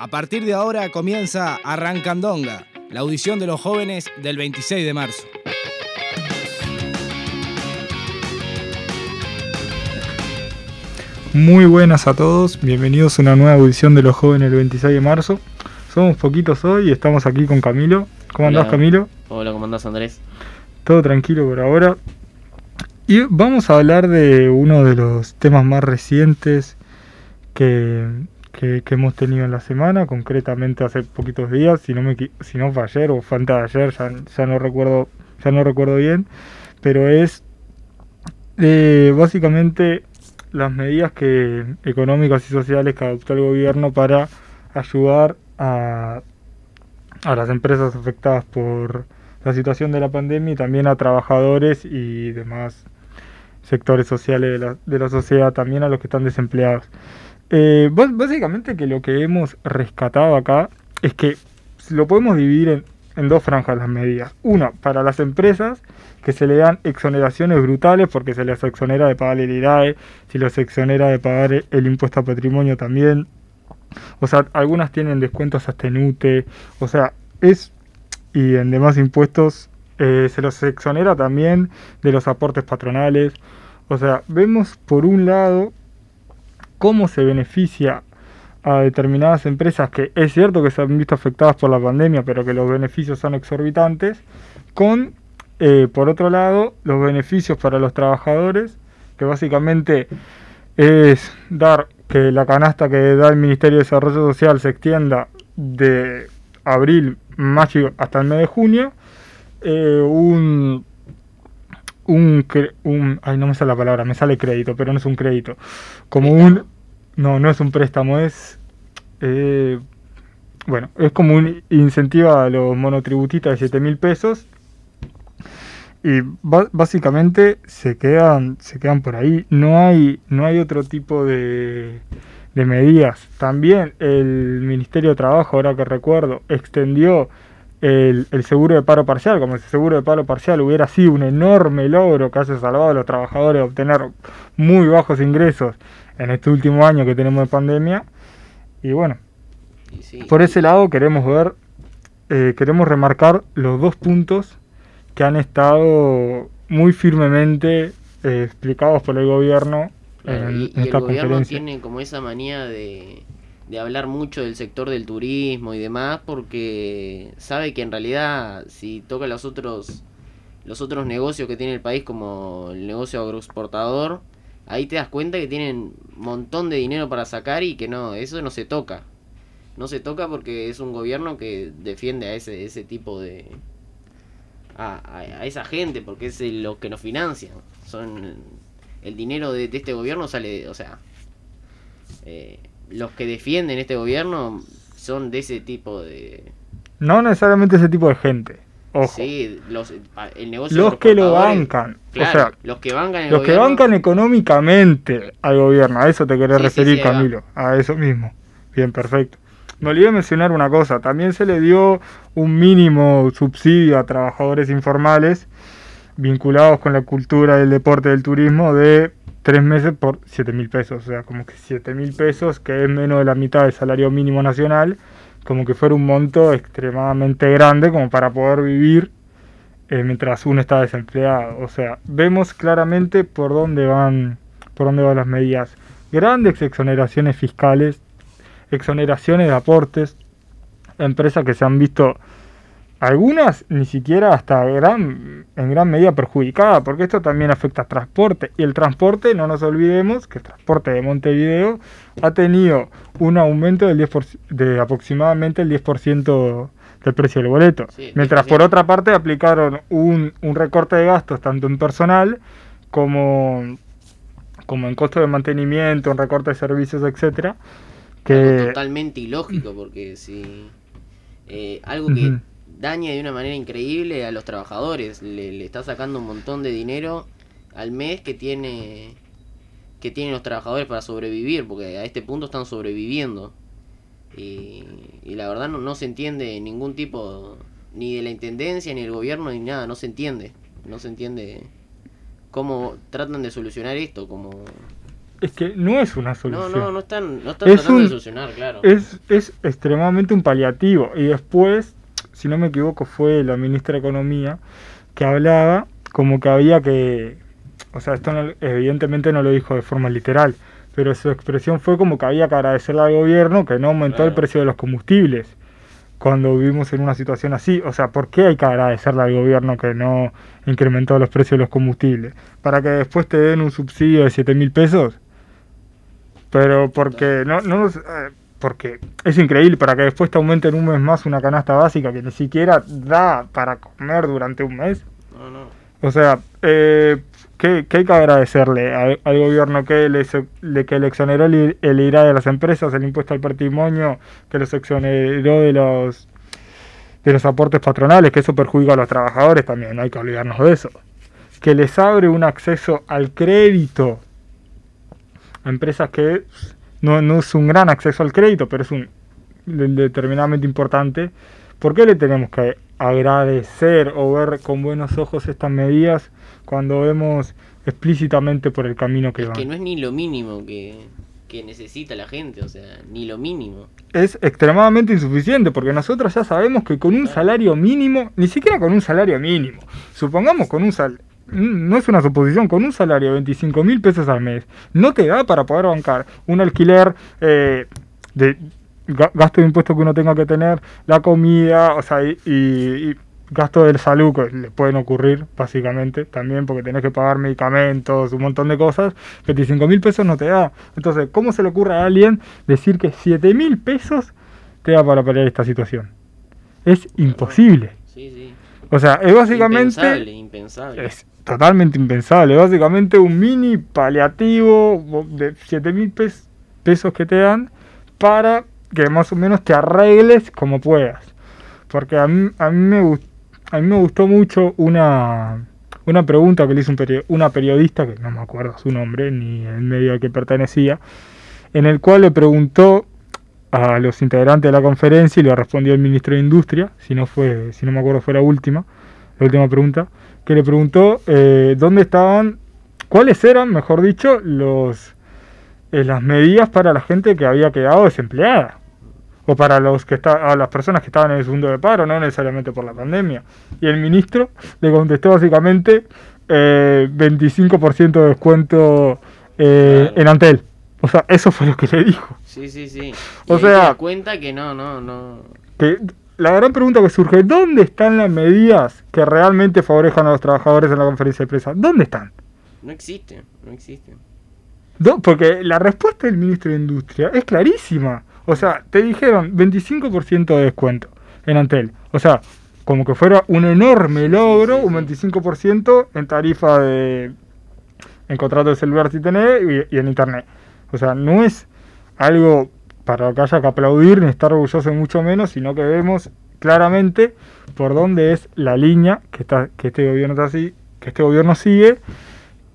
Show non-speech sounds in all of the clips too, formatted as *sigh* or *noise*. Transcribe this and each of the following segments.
A partir de ahora comienza Arrancandonga, la audición de los jóvenes del 26 de marzo. Muy buenas a todos, bienvenidos a una nueva audición de los jóvenes del 26 de marzo. Somos poquitos hoy y estamos aquí con Camilo. ¿Cómo andás Hola. Camilo? Hola, ¿cómo andás Andrés? Todo tranquilo por ahora. Y vamos a hablar de uno de los temas más recientes que, que- hemos tenido en la semana, concretamente hace poquitos días, si no, fue ayer o fue antes de ayer, ya, no recuerdo, ya no recuerdo bien, pero es eh, básicamente las medidas que, económicas y sociales que adoptó el gobierno para ayudar a, a las empresas afectadas por la situación de la pandemia y también a trabajadores y demás sectores sociales de la sociedad, también a los que están desempleados. Eh, básicamente que lo que hemos rescatado acá es que lo podemos dividir en, dos franjas las medidas. Una, para las empresas que se le dan exoneraciones brutales porque se les exonera de pagar el IRAE, se les exonera de pagar el, el impuesto a patrimonio también. O sea, algunas tienen descuentos hasta en UTE. O sea, es... Y en demás impuestos eh, se los exonera también de los aportes patronales. O sea, vemos por un lado cómo se beneficia a determinadas empresas que es cierto que se han visto afectadas por la pandemia, pero que los beneficios son exorbitantes, con, eh, por otro lado, los beneficios para los trabajadores, que básicamente es dar que la canasta que da el Ministerio de Desarrollo Social se extienda de abril, mayo hasta el mes de junio, eh, un, un, un, ay no me sale la palabra, me sale crédito, pero no es un crédito, como un, no, no es un préstamo, es, eh, bueno, es como un incentivo a los monotributistas de 7 mil pesos y básicamente se quedan, se quedan por ahí, no hay, no hay otro tipo de, de medidas. También el Ministerio de Trabajo, ahora que recuerdo, extendió el, el seguro de paro parcial, como si el seguro de paro parcial hubiera sido un enorme logro que haya salvado a los trabajadores de obtener muy bajos ingresos en este último año que tenemos de pandemia. Y bueno, por ese lado queremos ver, eh, queremos remarcar los dos puntos que han estado muy firmemente eh, explicados por el gobierno claro, en, y, en y el gobierno conferencia. tiene como esa manía de, de hablar mucho del sector del turismo y demás porque sabe que en realidad si toca los otros los otros negocios que tiene el país como el negocio agroexportador ahí te das cuenta que tienen un montón de dinero para sacar y que no eso no se toca no se toca porque es un gobierno que defiende a ese ese tipo de a, a- esa gente porque es el- lo que nos financian son el dinero de, de este gobierno sale o sea eh, los que defienden este gobierno son de ese tipo de No necesariamente ese tipo de gente. Ojo. sí los el negocio los que lo bancan. claro, o sea, los que bancan el los que gobierno, bancan económicamente al gobierno. A eso te querés Sí, referir, sí. Camilo. A eso mismo. Bien, perfecto. Me olvidé mencionar una cosa. También se le dio un mínimo subsidio a trabajadores informales vinculados con la cultura del deporte del turismo de tres meses por 7 mil pesos. O sea, como que 7 mil pesos, que es menos de la mitad del salario mínimo nacional, como que fuera un monto extremadamente grande como para poder vivir eh, mientras uno está desempleado. O sea, vemos claramente por dónde van, por dónde van las medidas. Grandes exoneraciones fiscales, exoneraciones de aportes, empresas que se han visto algunas ni siquiera hasta gran, en gran medida perjudicadas, porque esto también afecta al transporte. Y el transporte, no nos olvidemos que el transporte de Montevideo ha tenido un aumento del 10%, de aproximadamente el 10% del precio del boleto. Sí, Mientras 10%. por otra parte aplicaron un, un recorte de gastos tanto en personal como, como en costo de mantenimiento, en recorte de servicios, etcétera, algo que totalmente ilógico porque si eh, algo que. Daña de una manera increíble a los trabajadores le, le está sacando un montón de dinero al mes que tiene que tienen los trabajadores para sobrevivir porque a este punto están sobreviviendo y, y la verdad no, no se entiende ningún tipo ni de la intendencia ni del gobierno ni nada no se entiende no se entiende cómo tratan de solucionar esto como es que no es una No, solución. no, no están, no están Es tratando de solucionar, claro. es, es extremadamente un paliativo. Y después, si no me equivoco, fue la ministra de Economía que hablaba como que había que, o sea, esto no- evidentemente no lo dijo de forma literal, pero su expresión fue como que había que agradecerle al gobierno que no aumentó el precio de los combustibles cuando vivimos en una situación así. O sea, ¿por qué hay que agradecerle al gobierno que no incrementó los precios de los combustibles? ¿Para que después te den un subsidio de 7 mil pesos? Pero porque no, no nos- eh, porque es increíble para que después te aumenten un mes más una canasta básica que ni siquiera da para comer durante un mes. No, no. O sea, eh, ¿qué, qué hay que agradecerle al, al gobierno que le, le- que le exoneró el, el IRA de las empresas, el impuesto al patrimonio, que los exoneró de los de los aportes patronales, que eso perjudica a los trabajadores también, no hay que olvidarnos de eso. Que les abre un acceso al crédito a empresas que no, no es un gran acceso al crédito, pero es un de- determinadamente importante. ¿Por qué le tenemos que agradecer o ver con buenos ojos estas medidas cuando vemos explícitamente por el camino que Es van? que no es ni lo mínimo que, que necesita la gente, o sea, ni lo mínimo. es extremadamente insuficiente porque nosotros ya sabemos que con un salario mínimo, ni siquiera con un salario mínimo, supongamos con un salario, no es una suposición, con un salario de 25 mil pesos al mes, no te da para poder bancar un alquiler eh, de ga- gasto de impuestos que uno tenga que tener, la comida, o sea, y, y- y gasto de salud que le pueden ocurrir básicamente también porque tenés que pagar medicamentos, un montón de cosas, 25 mil pesos no te da. Entonces, ¿cómo se le ocurre a alguien decir que 7 mil pesos te da para paliar esta situación? Es imposible. Sí, sí. O sea, es básicamente... Impensable, impensable. Es totalmente impensable. Básicamente un mini paliativo de 7 mil pesos que te dan para que más o menos te arregles como puedas. Porque a mí, a mí, me, a mí me gustó mucho una, una pregunta que le hizo un una periodista, que no me acuerdo su nombre ni el medio al que pertenecía, en el cual le preguntó a los integrantes de la conferencia y le respondió el ministro de Industria, si no fue, si no me acuerdo fue la última, la última pregunta, que le preguntó eh, dónde estaban, cuáles eran, mejor dicho, los eh, las medidas para la gente que había quedado desempleada o para los que está, a las personas que estaban en el segundo de paro, no necesariamente por la pandemia. Y el ministro le contestó básicamente eh, 25% de descuento eh, Claro. en Antel. O sea, eso fue lo que le dijo. Sí, sí, sí. O Y sea- cuenta que no, no, no. que la gran pregunta que surge, ¿dónde están las medidas que realmente favorezcan a los trabajadores en la conferencia de prensa? ¿Dónde están? No existe, no existe. Do- Porque la respuesta del ministro de Industria es clarísima. O sea, te dijeron 25% de descuento en Antel. O sea, como que fuera un enorme logro, un sí. 25% en tarifa de... en contrato de celular si tenés y, y en internet. O sea, no es algo para lo que haya que aplaudir ni estar orgulloso ni mucho menos, sino que vemos claramente por dónde es la línea que está que este gobierno está así, que este gobierno sigue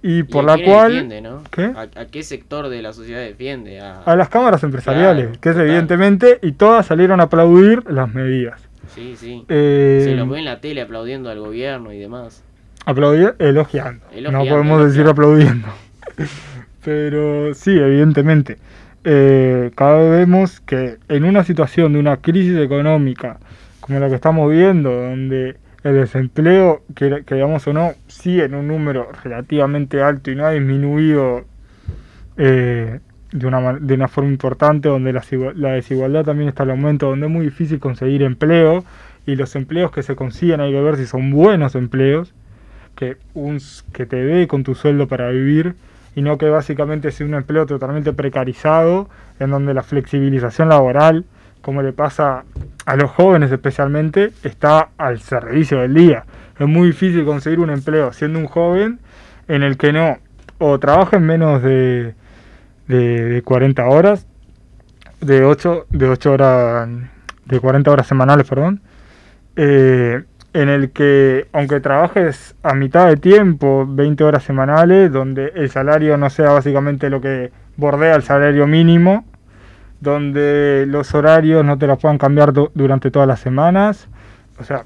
y ¿Y por a la cual defiende, ¿no? ¿Qué? ¿A, a qué sector de la sociedad defiende? A, a las cámaras empresariales, Claro, que es total. evidentemente, y todas salieron a aplaudir las medidas. Sí, sí. Eh, Se los ve en la tele aplaudiendo al gobierno y demás. aplaudir, elogiando. no Elogiando, podemos decir aplaudiendo. *laughs* Pero sí, evidentemente. Eh, cada vez vemos que en una situación de una crisis económica como la que estamos viendo, donde el desempleo, que, o no, sigue en un número relativamente alto y no ha disminuido eh, de, una, de una forma importante, donde la, la desigualdad también está al aumento, donde es muy difícil conseguir empleo y los empleos que se consiguen hay que ver si son buenos empleos, que, un, que te dé con tu sueldo para vivir y no que básicamente sea un empleo totalmente precarizado, en donde la flexibilización laboral, como le pasa a los jóvenes especialmente, está al servicio del día. Es muy difícil conseguir un empleo siendo un joven en el que no o trabaja en menos de, de, de 40 horas, de 8, de 8 horas, de 40 horas semanales, perdón, eh, en el que aunque trabajes a mitad de tiempo, 20 horas semanales, donde el salario no sea básicamente lo que bordea el salario mínimo, donde los horarios no te los puedan cambiar du- durante todas las semanas, o sea,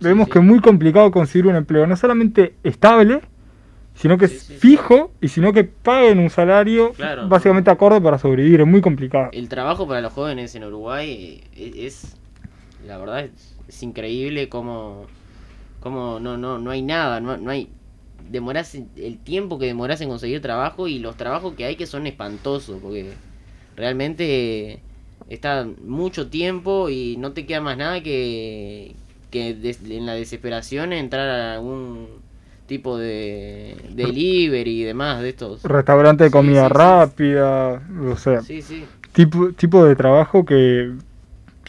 vemos sí. que es muy complicado conseguir un empleo, no solamente estable, sino que Sí, es fijo y sino que paguen un salario Claro. básicamente acorde para sobrevivir. Es muy complicado. El trabajo para los jóvenes en Uruguay eh, es, es- la verdad, es, es increíble como, como no, no, no hay nada, no, no hay, demorás el tiempo que demorás en conseguir trabajo y los trabajos que hay que son espantosos, porque realmente está mucho tiempo y no te queda más nada que, que des- en la desesperación entrar a algún tipo de delivery y demás de estos. Restaurante de Sí, comida sí, sí. rápida, o sea, Sí, sí. tipo, tipo de trabajo que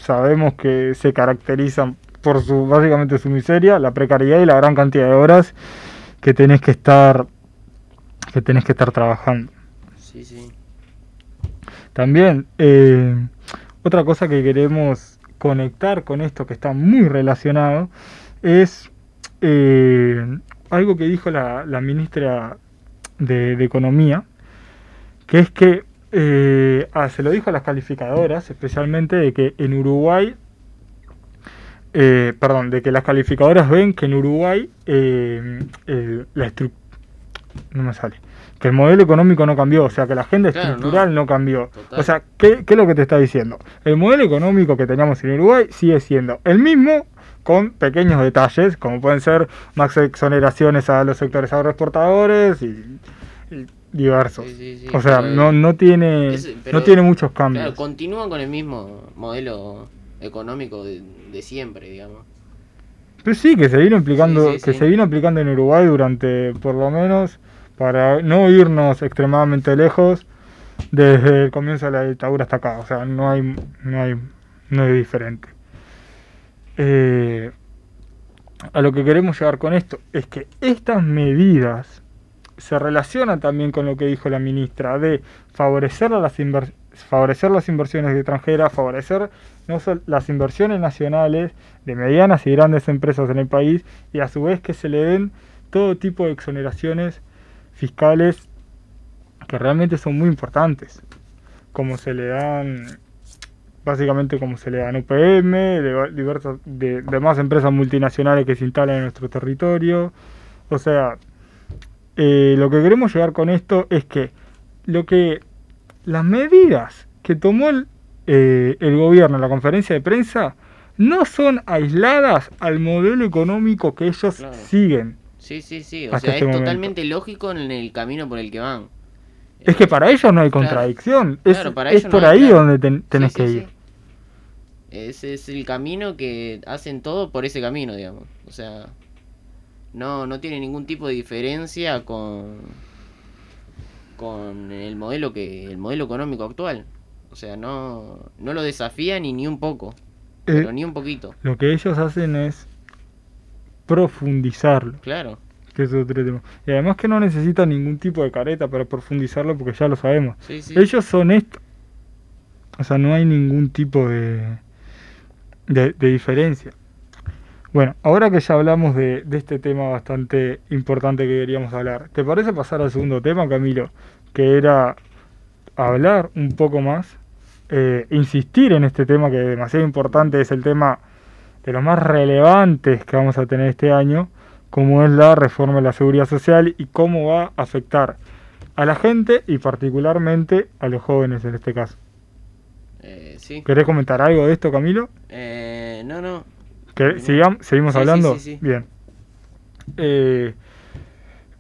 sabemos que se caracterizan por su básicamente su miseria, la precariedad y la gran cantidad de horas que tenés que estar que tenés que estar trabajando. Sí, sí. También eh, otra cosa que queremos conectar con esto que está muy relacionado es eh, algo que dijo la, la ministra de, de Economía, que es que eh, ah, se lo dijo a las calificadoras, especialmente de que en Uruguay, eh, perdón, de que las calificadoras ven que en Uruguay eh, la estru- no me sale, que el modelo económico no cambió, o sea, que la agenda Claro, estructural no, cambió. Total. O sea, ¿qué, ¿qué es lo que te está diciendo? El modelo económico que teníamos en Uruguay sigue siendo el mismo con pequeños detalles, como pueden ser más exoneraciones a los sectores agroexportadores y diversos. Sí, sí, sí, o sea, no, no tiene es- no tiene muchos cambios. Claro, continúan con el mismo modelo económico de, de siempre, digamos. Pero sí, que se vino aplicando, que se vino aplicando en Uruguay durante, por lo menos, para no irnos extremadamente lejos, desde el comienzo de la dictadura hasta acá. O sea, no hay, no hay, no es diferente. Eh, a lo que queremos llegar con esto es que estas medidas se relacionan también con lo que dijo la ministra de favorecer las favorecer las inversiones extranjeras, favorecer no las inversiones nacionales de medianas y grandes empresas en el país y a su vez que se le den todo tipo de exoneraciones fiscales que realmente son muy importantes, como se le dan básicamente como se le dan UPM, de diversas de demás empresas multinacionales que se instalan en nuestro territorio, o sea, eh, lo que queremos llegar con esto es que lo que las medidas que tomó el, eh, el gobierno en la conferencia de prensa no son aisladas al modelo económico que ellos Claro. siguen. Sí, sí, sí. O sea, este es momento. totalmente lógico en el camino por el que van. Es que para ellos no hay Claro. contradicción. Es, Claro, para es ellos por no hay, ahí donde ten- tenés Sí, que sí, ir. sí. Ese es el camino que hacen todo por ese camino, digamos. O sea, no, no tiene ningún tipo de diferencia con con el modelo que el modelo económico actual. O sea, no no lo desafía ni ni un poco, Eh, pero ni un poquito. Lo que ellos hacen es profundizarlo, Claro. que es otro tema. Y además que no necesitan ningún tipo de careta para profundizarlo porque ya lo sabemos. Sí, sí. Ellos son esto. O sea, no hay ningún tipo de, de, de diferencia. Bueno, ahora que ya hablamos de, de este tema bastante importante que queríamos hablar, ¿te parece pasar al segundo tema, Camilo? Que era hablar un poco más, eh, insistir en este tema que es demasiado importante, es el tema de los más relevantes que vamos a tener este año, como es la reforma de la seguridad social y cómo va a afectar a la gente y particularmente a los jóvenes en este caso. Eh, sí. ¿Querés comentar algo de esto, Camilo? Eh, no, no. ¿Que sigam- ¿Seguimos Sí, hablando? sí, sí. Bien. Eh,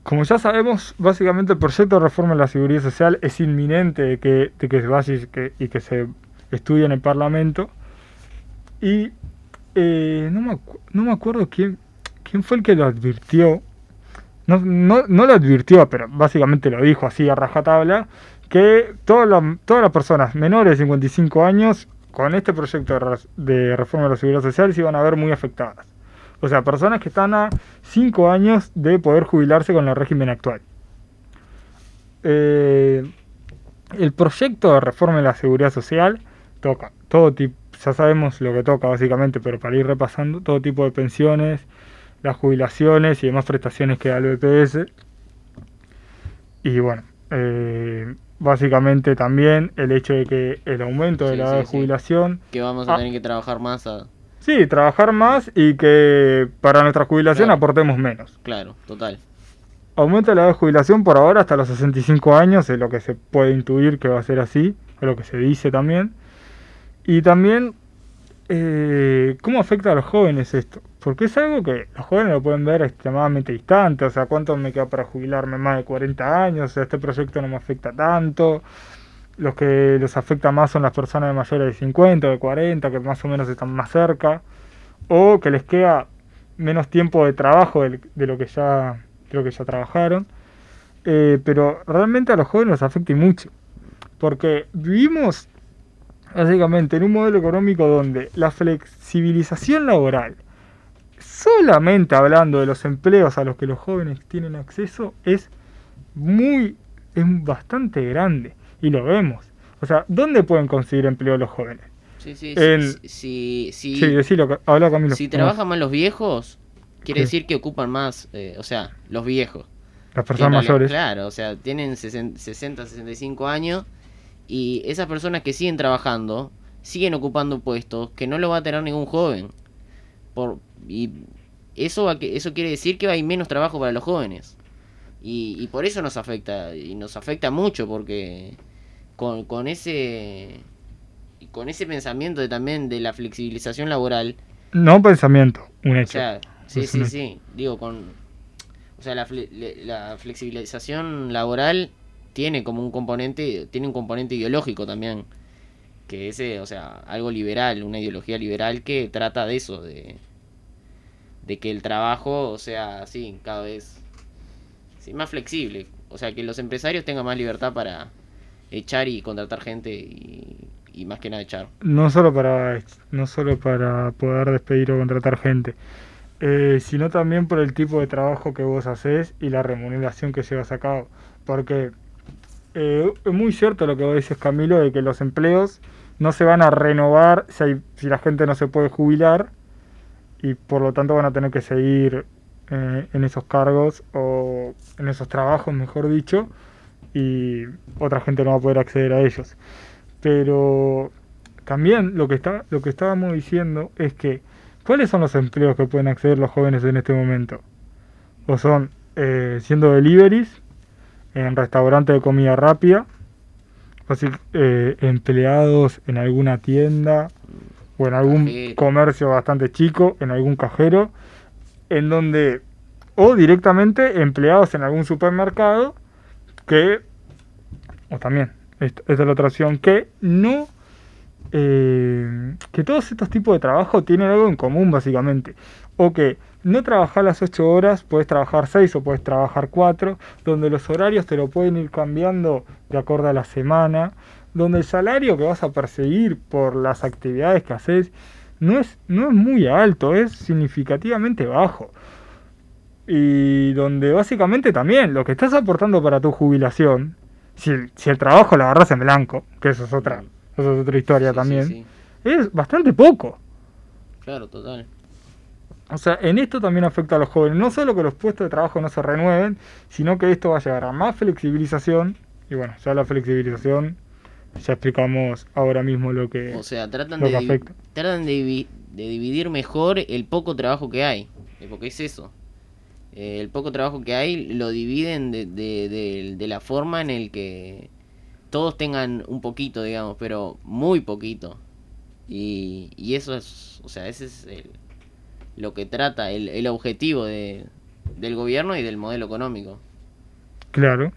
como ya sabemos, básicamente el proyecto de reforma de la seguridad social es inminente de que, de que se vaya y que, y que se estudie en el Parlamento. Y eh, no, me acu- no me acuerdo quién, quién fue el que lo advirtió. No, no, no lo advirtió, pero básicamente lo dijo así a rajatabla, que todas las, todas las personas menores de 55 años con este proyecto de, reforma de la seguridad social se iban a ver muy afectadas. O sea, personas que están a 5 años de poder jubilarse con el régimen actual. Eh, el proyecto de reforma de la seguridad social toca todo tipo, ya sabemos lo que toca básicamente, pero para ir repasando, todo tipo de pensiones, las jubilaciones y demás prestaciones que da el BPS. Y bueno, eh, básicamente también el hecho de que el aumento de la sí, edad de sí. jubilación Que vamos a tener que trabajar más a... Sí, trabajar más y que para nuestra jubilación Claro. aportemos menos. Claro, total. aumenta la edad de jubilación por ahora hasta los 65 años, es lo que se puede intuir que va a ser así, es lo que se dice también. Y también, eh, ¿cómo afecta a los jóvenes esto? Porque es algo que los jóvenes lo pueden ver extremadamente distante, o sea, ¿cuánto me queda para jubilarme? Más de 40 años, o sea, este proyecto no me afecta tanto. Los que los afecta más son las personas de mayores de 50 o de 40, que más o menos están más cerca, o que les queda menos tiempo de trabajo de, de lo que ya creo que ya trabajaron. Eh, pero realmente a los jóvenes los afecta mucho. Porque vivimos básicamente en un modelo económico donde la flexibilización laboral, solamente hablando de los empleos a los que los jóvenes tienen acceso, es muy, es bastante grande. Y lo vemos. O sea, ¿dónde pueden conseguir empleo los jóvenes? Sí, sí, En- sí, sí, sí, Sí, decilo, habla Camilo. Si trabajan más los viejos, quiere decir que ocupan más, eh, o sea, los viejos. Las personas realidad- mayores. Claro, o sea, tienen 60, 60, 65 años y esas personas que siguen trabajando, siguen ocupando puestos que no lo va a tener ningún joven. Por, y eso, va que, eso quiere decir que hay menos trabajo para los jóvenes. Y, y por eso nos afecta, y nos afecta mucho porque con, con ese con ese pensamiento de, también de la flexibilización laboral, No pensamiento, un o hecho. sea, sí, sí, sí. Digo, con. O sea, la, la flexibilización laboral tiene como un componente. Tiene un componente ideológico también. Que ese, o sea, algo liberal, una ideología liberal que trata de eso, de. De que el trabajo sea así, cada vez. Sí, más flexible. O sea, que los empresarios tengan más libertad para echar y contratar gente y, y más que nada echar. no solo para no solo para poder despedir o contratar gente eh, sino también por el tipo de trabajo que vos haces y la remuneración que llevas a cabo porque eh, es muy cierto lo que vos dices Camilo de que los empleos no se van a renovar si, hay- si la gente no se puede jubilar y por lo tanto van a tener que seguir eh, en esos cargos o en esos trabajos mejor dicho y otra gente no va a poder acceder a ellos pero también lo que está lo que estábamos diciendo es que ¿cuáles son los empleos que pueden acceder los jóvenes en este momento? O son eh, siendo deliveries en restaurantes de comida rápida, así, eh, empleados en alguna tienda o en algún Cajero. comercio bastante chico, en algún cajero, en donde o directamente empleados en algún supermercado que o también esta, esta es la otra opción que no eh, que todos estos tipos de trabajo tienen algo en común básicamente o que no trabajar las 8 horas puedes trabajar 6 o puedes trabajar 4 donde los horarios te lo pueden ir cambiando de acuerdo a la semana donde el salario que vas a perseguir por las actividades que haces no es, no es muy alto, es significativamente bajo. Y donde básicamente también lo que estás aportando para tu jubilación, si el, si el trabajo lo agarras en blanco, que eso es otra, eso es otra historia Sí, también, sí. es bastante poco. Claro, total. O sea, en esto también afecta a los jóvenes. No solo que los puestos de trabajo no se renueven, sino que esto va a llevar a más flexibilización. Y bueno, ya la flexibilización, ya explicamos ahora mismo lo que... O sea, tratan lo de, que afecta. tratan de, divi- de dividir mejor el poco trabajo que hay. eh, Porque es eso. Eh, el poco trabajo que hay lo dividen de, de, de- de la forma en el que todos tengan un poquito, digamos, pero muy poquito. Y, y eso es, o sea, ese es el- lo que trata, el, el objetivo de, del gobierno y del modelo económico. Claro.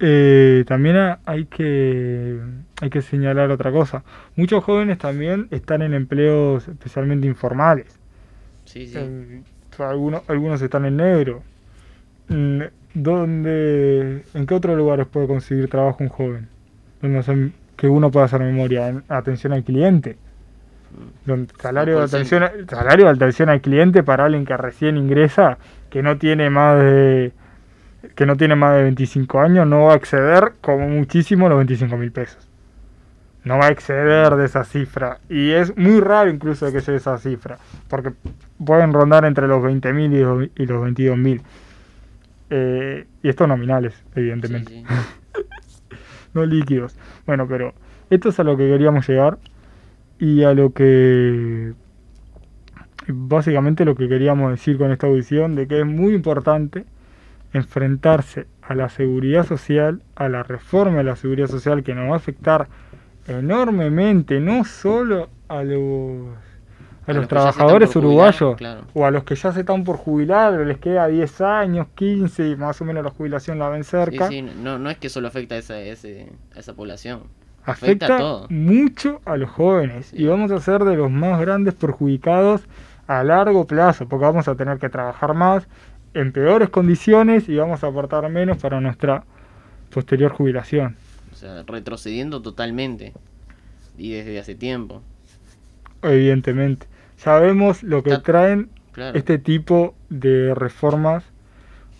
Eh, también ha- hay que, hay que señalar otra cosa. Muchos jóvenes también están en empleos especialmente informales. Sí, sí. Eh, algunos, algunos están en negro. Mm, ¿Dónde, ¿En qué otros lugares puede conseguir trabajo un joven? Donde que uno pueda hacer memoria, en atención al cliente. Donde- salario, de atención, salario de atención al cliente para alguien que recién ingresa, que no tiene más de que no tiene más de 25 años, no va a exceder como muchísimo los 25 mil pesos. No va a exceder de esa cifra. Y es muy raro incluso que sea esa cifra. Porque pueden rondar entre los 20 mil y los- y los 22 mil. Eh, y estos nominales, evidentemente. Sí, sí. *laughs* no líquidos. Bueno, pero esto es a lo que queríamos llegar y a lo que básicamente lo que queríamos decir con esta audición de que es muy importante enfrentarse a la seguridad social, a la reforma de la seguridad social que nos va a afectar enormemente, no solo a los a, los, trabajadores uruguayos o a los que ya se están por jubilar, les queda 10 años, 15 y más o menos la jubilación la ven cerca. Sí, sí, no, no es que solo afecta a esa, a esa población. Afecta, mucho a los jóvenes y vamos a ser de los más grandes perjudicados a largo plazo, porque vamos a tener que trabajar más en peores condiciones y vamos a aportar menos para nuestra posterior jubilación. O sea, retrocediendo totalmente y desde hace tiempo. Evidentemente. Sabemos lo que traen este tipo de reformas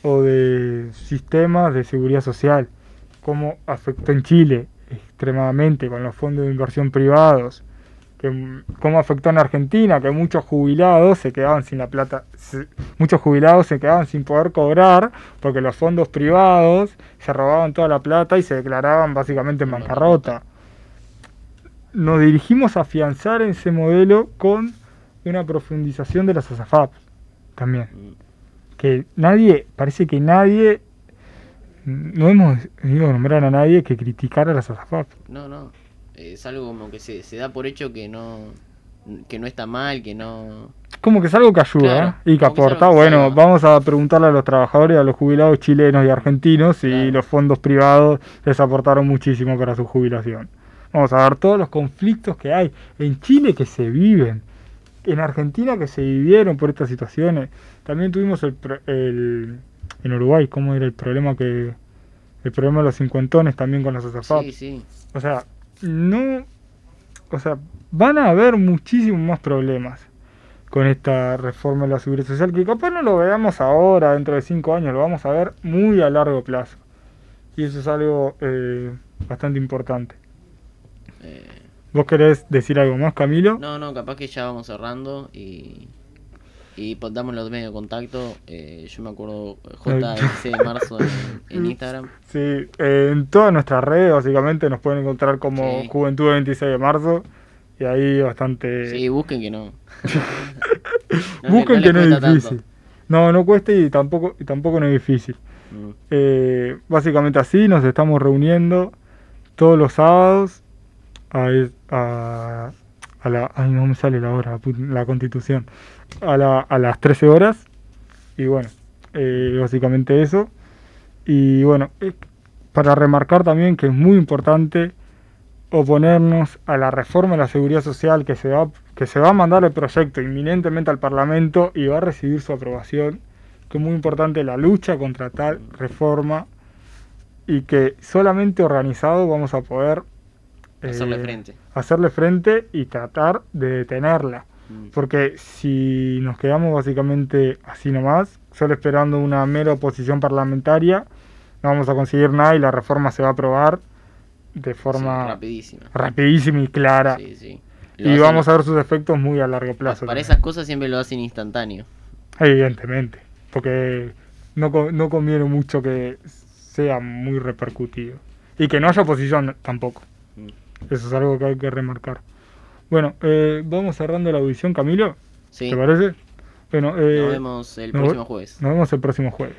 o de sistemas de seguridad social, cómo afectó en Chile extremadamente con los fondos de inversión privados, que, cómo afectó en Argentina, que muchos jubilados se quedaban sin la plata, muchos jubilados se quedaban sin poder cobrar porque los fondos privados se robaban toda la plata y se declaraban básicamente en bancarrota. Nos dirigimos a afianzar ese modelo con una profundización de las ASAFAP también. Que nadie, parece que nadie, no hemos ido a nombrar a nadie que criticara las ASAFAP. No, no, es algo como que se, da por hecho que no, que no está mal, que no... Como que es algo que ayuda ¿eh? y que aporta. bueno, vamos a preguntarle a los trabajadores, a los jubilados chilenos y argentinos si los fondos privados les aportaron muchísimo para su jubilación. Vamos a ver todos los conflictos que hay en Chile que se viven en Argentina que se vivieron por estas situaciones. También tuvimos el, el en Uruguay, cómo era el problema que el problema de los cincuentones también con los ASAFAP. Sí, sí. O sea, no o sea, van a haber muchísimos más problemas con esta reforma de la seguridad social que capaz no lo veamos ahora, dentro de cinco años, lo vamos a ver muy a largo plazo. Y eso es algo eh, bastante importante. Eh, ¿Vos querés decir algo más, Camilo? No, no, capaz que ya vamos cerrando y, y pues damos los medios de contacto. Eh, yo me acuerdo JC de marzo en, *laughs* Instagram. Sí, en todas nuestras redes básicamente nos pueden encontrar como Juventud 26 de marzo y ahí bastante... Sí, busquen que no. *laughs* busquen que no es difícil. No, no cuesta y tampoco, y tampoco no es difícil. Mm. Eh, básicamente así nos estamos reuniendo todos los sábados a, a, a la... Ay, no me sale la hora, la constitución. A, la, a las 13 horas. Y bueno, eh, básicamente eso. Y bueno, eh, para remarcar también que es muy importante oponernos a la reforma de la seguridad social que se va que se va a mandar el proyecto inminentemente al Parlamento y va a recibir su aprobación, que es muy importante la lucha contra tal reforma y que solamente organizado vamos a poder Hacerle eh, frente. Hacerle frente y tratar de detenerla. Mm. Porque si nos quedamos básicamente así nomás, solo esperando una mera oposición parlamentaria, no vamos a conseguir nada y la reforma se va a aprobar de forma rapidísima. rapidísima y clara. y vamos a ver sus efectos muy a largo plazo. Para esas cosas siempre lo hacen instantáneo. Evidentemente, porque no, no conviene mucho que sea muy repercutido. Y que no haya oposición tampoco. Eso es algo que hay que remarcar. Bueno, eh, vamos cerrando la audición, Camilo. ¿Te parece? Bueno, eh, nos vemos el próximo jueves. Nos vemos el próximo jueves.